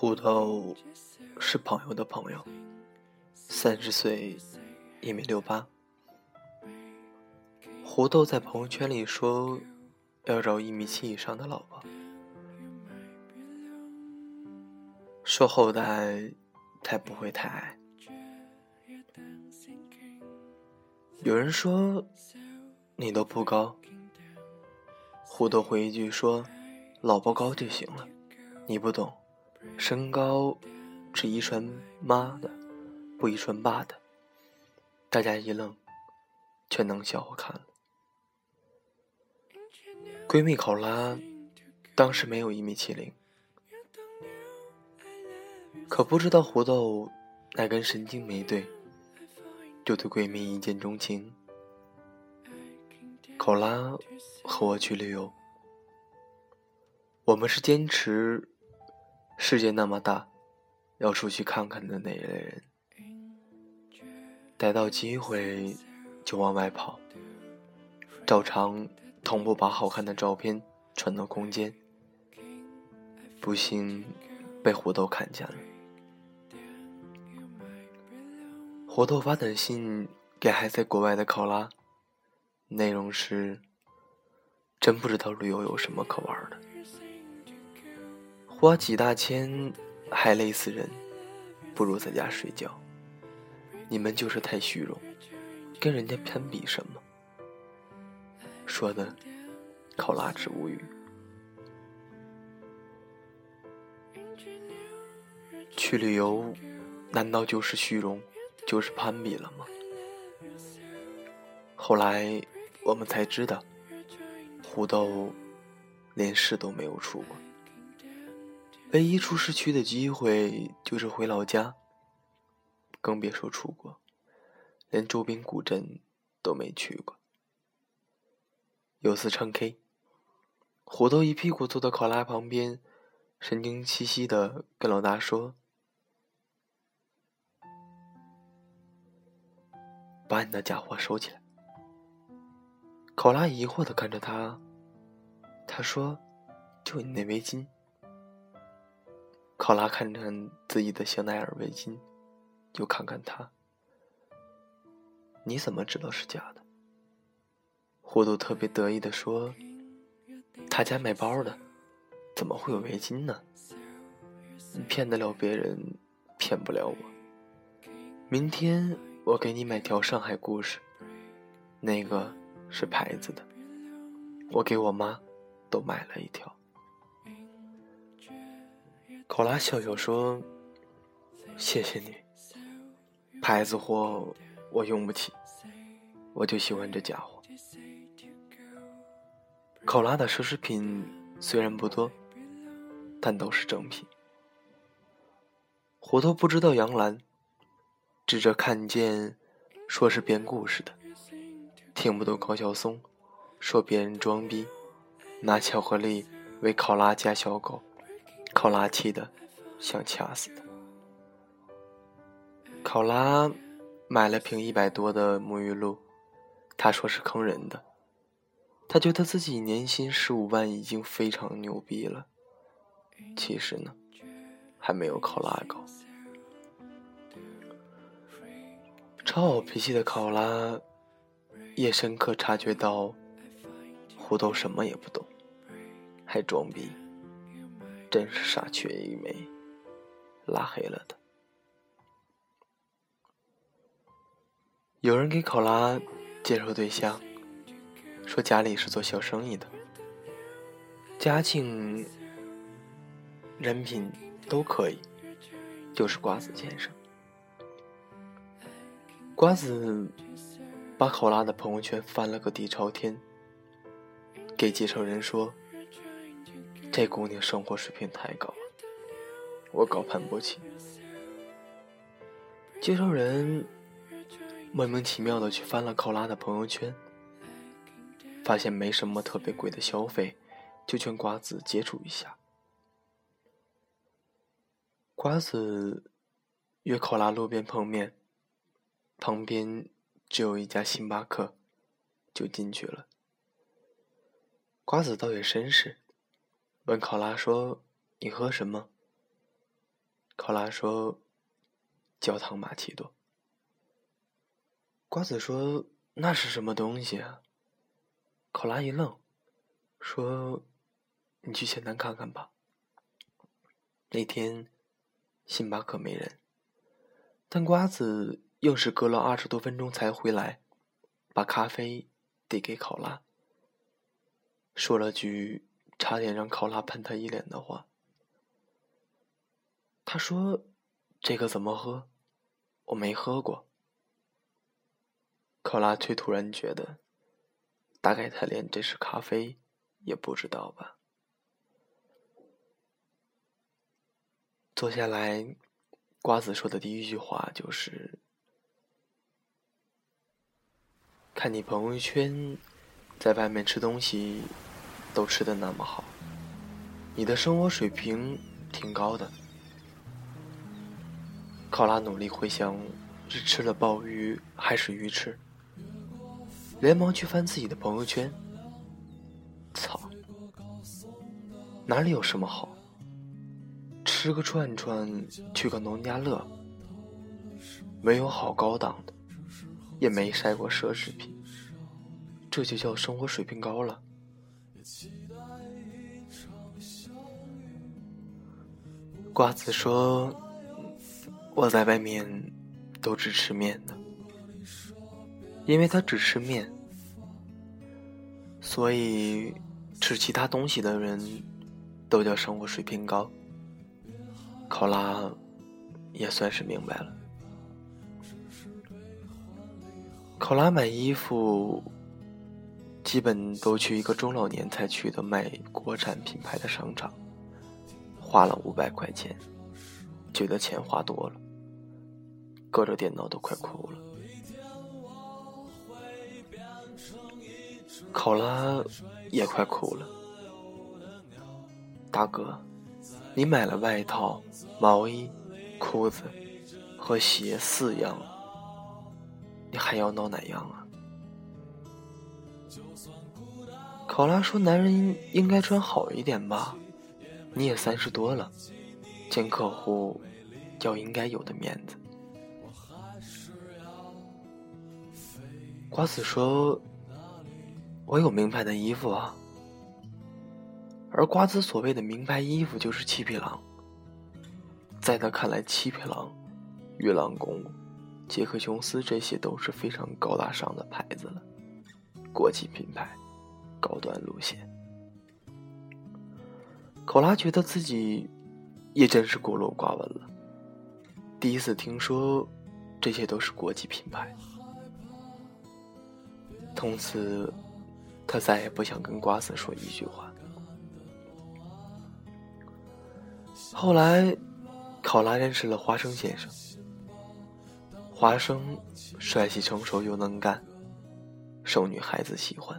胡豆是朋友的朋友，三十岁，一米六八。胡豆在朋友圈里说要找一米七以上的老婆，说后代他不会太矮。有人说你都不高，胡豆回一句说老婆高就行了，你不懂。身高是遗传妈的，不遗传爸的。大家一愣，全当笑话看了。闺蜜考拉当时没有一米七零，可不知道胡豆那根神经没对，就对闺蜜一见钟情。考拉和我去旅游，我们是坚持。世界那么大，要出去看看的那一类人，逮到机会就往外跑，照常同步把好看的照片传到空间。不幸被胡豆看见了。胡豆发短信给还在国外的考拉，内容是：真不知道旅游有什么可玩的。花几大千还累死人，不如在家睡觉。你们就是太虚荣，跟人家攀比什么？说的，考拉直无语。去旅游，难道就是虚荣，就是攀比了吗？后来我们才知道，胡豆连市都没有出过。唯一出市区的机会就是回老家，更别说出国，连周边古镇都没去过。有次唱 K，虎头一屁股坐到考拉旁边，神经兮兮的跟老大说：“把你的家伙收起来。”考拉疑惑的看着他，他说：“就你那围巾。”考拉看看自己的香奈儿围巾，又看看他。你怎么知道是假的？糊涂特别得意的说：“他家卖包的，怎么会有围巾呢？你骗得了别人，骗不了我。明天我给你买条上海故事，那个是牌子的，我给我妈都买了一条。”考拉笑笑说：“谢谢你，牌子货我用不起，我就喜欢这家伙。”考拉的奢侈品虽然不多，但都是正品。虎头不知道杨澜，指着看见说是编故事的，听不懂高晓松说别人装逼，拿巧克力为考拉加小狗。考拉气的想掐死他。考拉买了瓶一百多的沐浴露，他说是坑人的。他觉得自己年薪十五万已经非常牛逼了。其实呢，还没有考拉高。超好脾气的考拉也深刻察觉到，胡豆什么也不懂，还装逼。真是傻缺一枚，拉黑了他。有人给考拉介绍对象，说家里是做小生意的，家境、人品都可以，就是瓜子先生。瓜子把考拉的朋友圈翻了个底朝天，给介绍人说。这姑娘生活水平太高了，我高攀不起。介绍人莫名其妙的去翻了考拉的朋友圈，发现没什么特别贵的消费，就劝瓜子接触一下。瓜子约考拉路边碰面，旁边只有一家星巴克，就进去了。瓜子倒也绅士。问考拉说：“你喝什么？”考拉说：“焦糖玛奇朵。”瓜子说：“那是什么东西啊？”考拉一愣，说：“你去前台看看吧。”那天，星巴克没人，但瓜子硬是隔了二十多分钟才回来，把咖啡递给考拉，说了句差点让考拉喷他一脸的话。他说：“这个怎么喝？我没喝过。”考拉却突然觉得，大概他连这是咖啡也不知道吧。坐下来，瓜子说的第一句话就是：“看你朋友圈，在外面吃东西都吃的那么好，你的生活水平挺高的。”考拉努力回想是吃了鲍鱼还是鱼翅，连忙去翻自己的朋友圈。操，哪里有什么好？吃个串串，去个农家乐，没有好高档的，也没晒过奢侈品，这就叫生活水平高了。期待一场瓜子说：“我在外面都只吃面的，因为他只吃面，所以吃其他东西的人都叫生活水平高。”考拉也算是明白了。考拉买衣服，基本都去一个中老年才去的卖国产品牌的商场，花了五百块钱，觉得钱花多了，隔着电脑都快哭了。考拉也快哭了，大哥。你买了外套、毛衣、裤子和鞋四样，你还要闹哪样啊？考拉说：“男人应该穿好一点吧？你也三十多了，见客户要应该有的面子。”瓜子说：“我有名牌的衣服啊。”而瓜子所谓的名牌衣服就是七匹狼，在他看来，七匹狼、玉郎宫、杰克琼斯这些都是非常高大上的牌子了，国际品牌，高端路线。考拉觉得自己也真是孤陋寡闻了，第一次听说这些都是国际品牌。从此，他再也不想跟瓜子说一句话。后来，考拉认识了花生先生。花生帅气成熟又能干，受女孩子喜欢。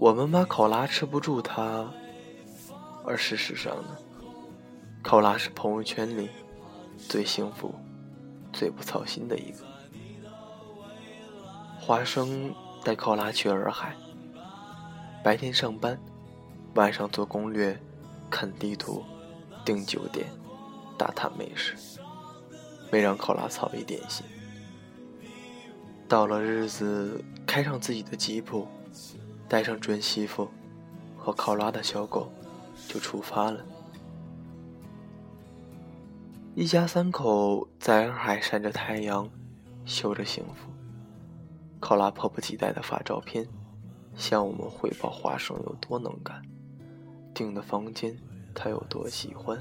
我们把考拉吃不住他，而事实上呢，考拉是朋友圈里最幸福、最不操心的一个。花生带考拉去洱海，白天上班，晚上做攻略。看地图，订酒店，打探美食，没让考拉操一点心。到了日子，开上自己的吉普，带上准媳妇和考拉的小狗，就出发了。一家三口在洱海晒着太阳，秀着幸福。考拉迫不及待地发照片，向我们汇报花生有多能干。订的房间，他有多喜欢，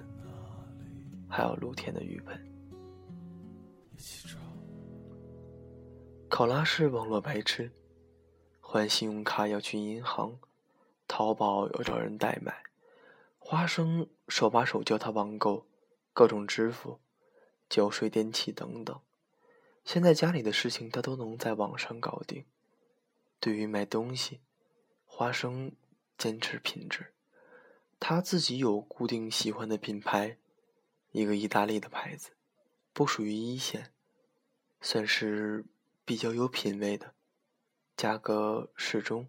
还有露天的浴盆。考拉是网络白痴，换信用卡要去银行，淘宝要找人代买，花生手把手教他网购，各种支付，交水电气等等。现在家里的事情他都能在网上搞定。对于买东西，花生坚持品质。他自己有固定喜欢的品牌，一个意大利的牌子，不属于一线，算是比较有品位的，价格适中。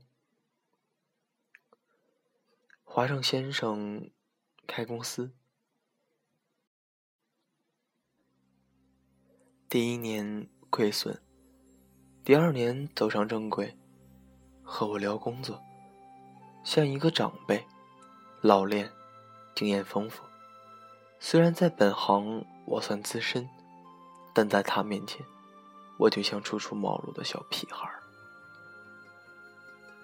华盛先生开公司。第一年亏损第二年走上正轨和我聊工作像一个长辈老练经验丰富。虽然在本行我算资深但在他面前我就像初出茅庐的小屁孩儿。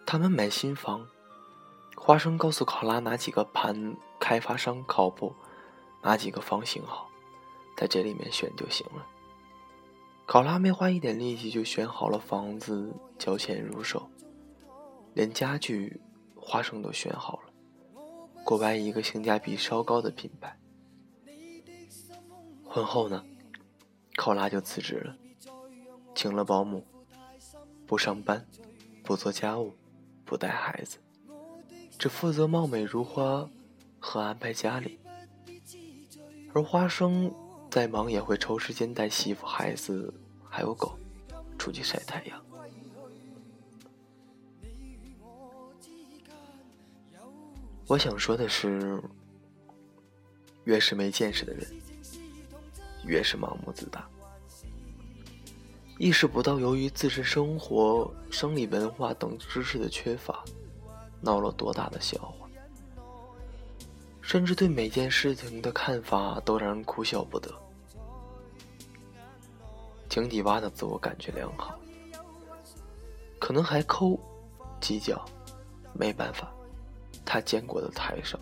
他们买新房。花生告诉考拉哪几个盘开发商靠谱，哪几个房型好，在这里面选就行了。考拉没花一点力气就选好了房子，交钱入手，连家具，花生都选好了，国外一个性价比稍高的品牌。婚后呢，考拉就辞职了，请了保姆，不上班，不做家务，不带孩子。只负责貌美如花和安排家里，而花生再忙也会抽时间带媳妇、孩子还有狗出去晒太阳。我想说的是，越是没见识的人，越是盲目自大，意识不到由于自身生活、生理文化等知识的缺乏。闹了多大的笑话，甚至对每件事情的看法都让人哭笑不得。井底蛙的自我感觉良好，可能还抠、计较，没办法，他见过的太少，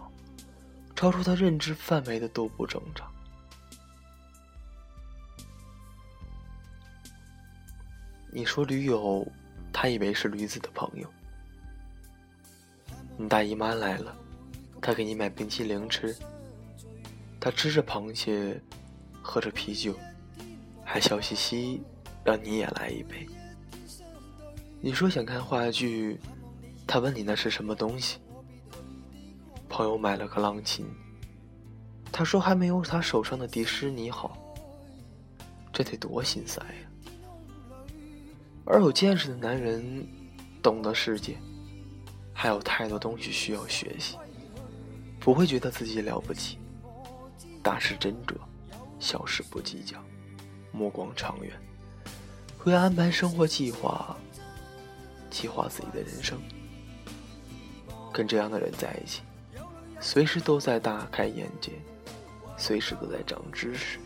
超出他认知范围的都不正常。你说驴友，他以为是驴子的朋友。你大姨妈来了，她给你买冰淇淋吃。她吃着螃蟹，喝着啤酒，还笑嘻嘻让你也来一杯。你说想看话剧，他问你那是什么东西。朋友买了个浪琴，他说还没有他手上的迪士尼好。这得多心塞呀！而有见识的男人，懂得世界。还有太多东西需要学习，不会觉得自己了不起，大事斟酌，小事不计较，目光长远，会安排生活计划，计划自己的人生。跟这样的人在一起，随时都在大开眼界，随时都在长知识，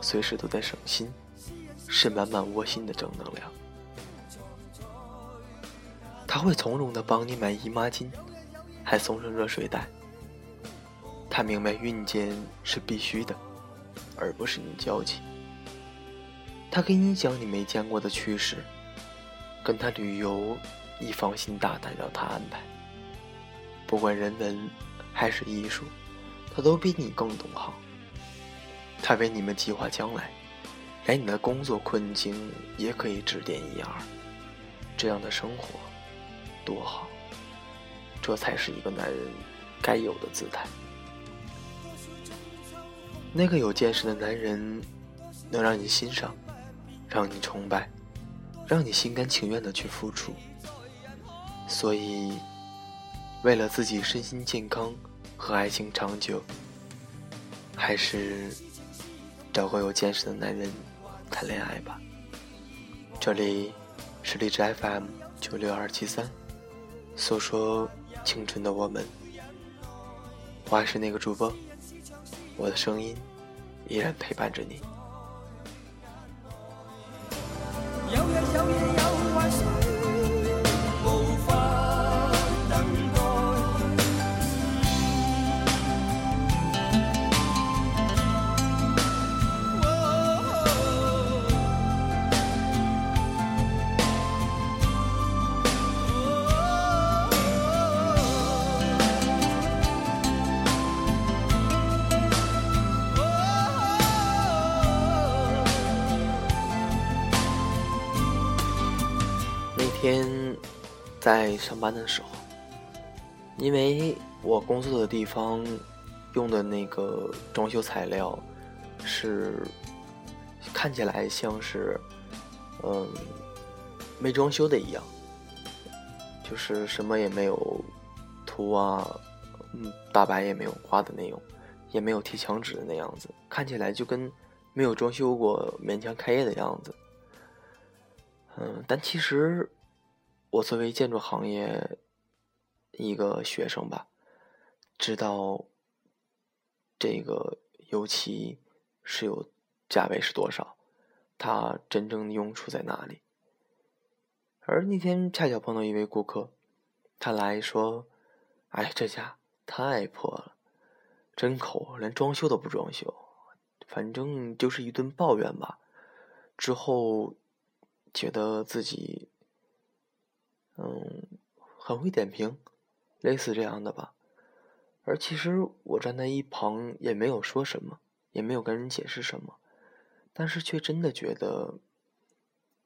随时都在省心，是满满窝心的正能量。他会从容的帮你买姨妈巾，还送上热水袋。他明白孕检是必须的，而不是你娇气。他给你讲你没见过的趣事，跟他旅游，你放心大胆让他安排。不管人文还是艺术，他都比你更懂行。他为你们计划将来，连你的工作困境也可以指点一二。这样的生活。多好，这才是一个男人该有的姿态。那个有见识的男人，能让你欣赏，让你崇拜，让你心甘情愿的去付出。所以，为了自己身心健康和爱情长久，还是找个有见识的男人谈恋爱吧。这里是荔枝 FM 九六二七三。诉说青春的我们，我还是那个主播，我的声音依然陪伴着你。在上班的时候，因为我工作的地方用的那个装修材料是看起来像是嗯没装修的一样，就是什么也没有涂啊，嗯大白也没有刮的那种，也没有贴墙纸的那样子，看起来就跟没有装修过，勉强开业的样子。嗯，但其实我作为建筑行业一个学生吧，知道这个油漆是有价位是多少，它真正的用处在哪里。而那天恰巧碰到一位顾客，他来说：“哎，这家太破了，真抠，连装修都不装修，反正就是一顿抱怨吧。”之后觉得自己，嗯，很会点评，类似这样的吧。而其实我站在一旁也没有说什么，也没有跟人解释什么，但是却真的觉得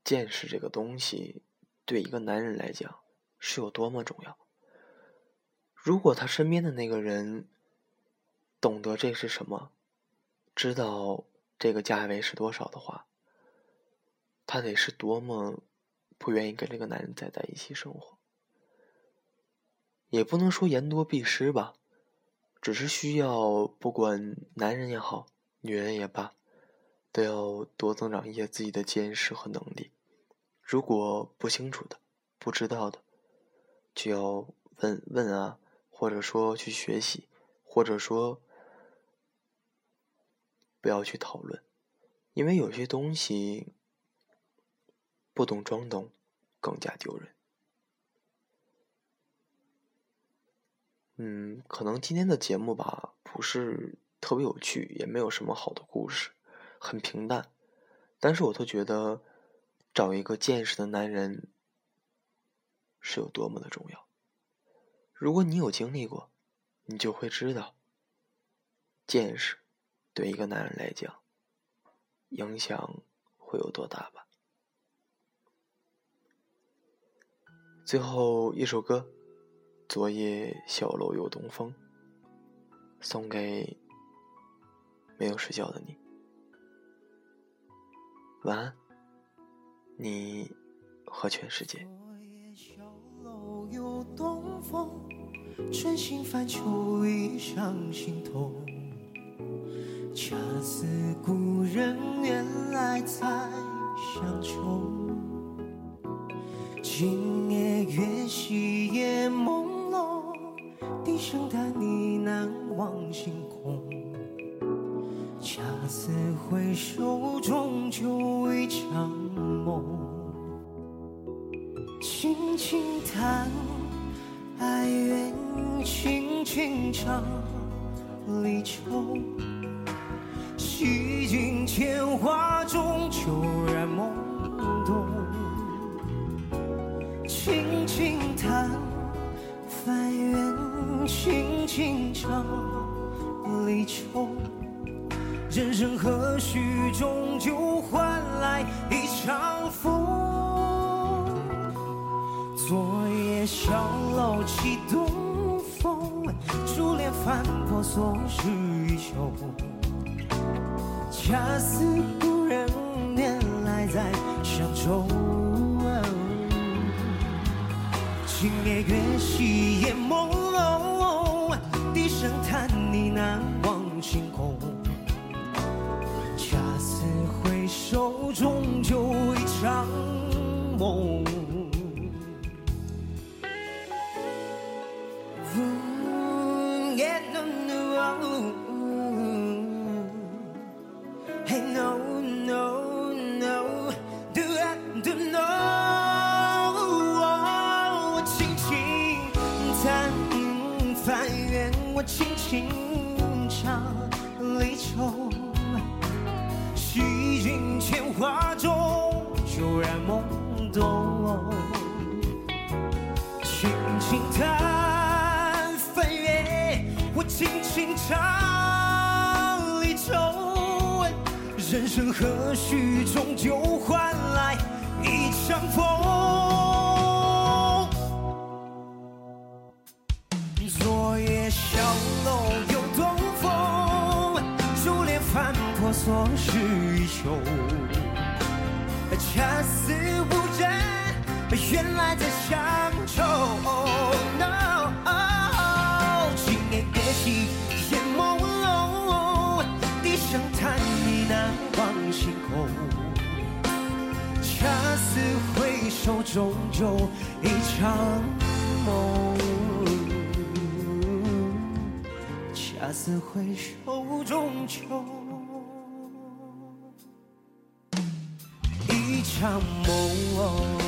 见识这个东西。对一个男人来讲，是有多么重要。如果他身边的那个人懂得这是什么，知道这个价位是多少的话，他得是多么不愿意跟这个男人再在一起生活。也不能说言多必失吧，只是需要不管男人也好，女人也罢，都要多增长一些自己的见识和能力。如果不清楚的、不知道的，就要问问啊，或者说去学习，或者说不要去讨论，因为有些东西不懂装懂更加丢人。嗯，可能今天的节目吧，不是特别有趣，也没有什么好的故事，很平淡，但是我都觉得。找一个见识的男人是有多么的重要。如果你有经历过，你就会知道，见识对一个男人来讲影响会有多大吧。最后一首歌，《昨夜小楼又东风》，送给没有睡觉的你，晚安。你和全世界。春心泛秋意上心头，恰似故人远来再相求。今夜月稀夜朦胧，低声叹呢喃望星空。恰似回首，终究一场。梦，轻轻叹，哀怨轻轻唱，离愁，洗尽铅华中，悄翻破锁是衣袖。恰似故人远来在乡愁。今夜月稀夜朦胧，低声叹呢喃望星空。恰似回首终究一场梦。轻弹翻阅，我轻轻唱离愁。人生何须终究换来一场风？昨夜小楼又东风，珠帘翻破锁是衣袖。恰似无人，原来在乡次回首终究一场梦。恰似回首终究，一场梦。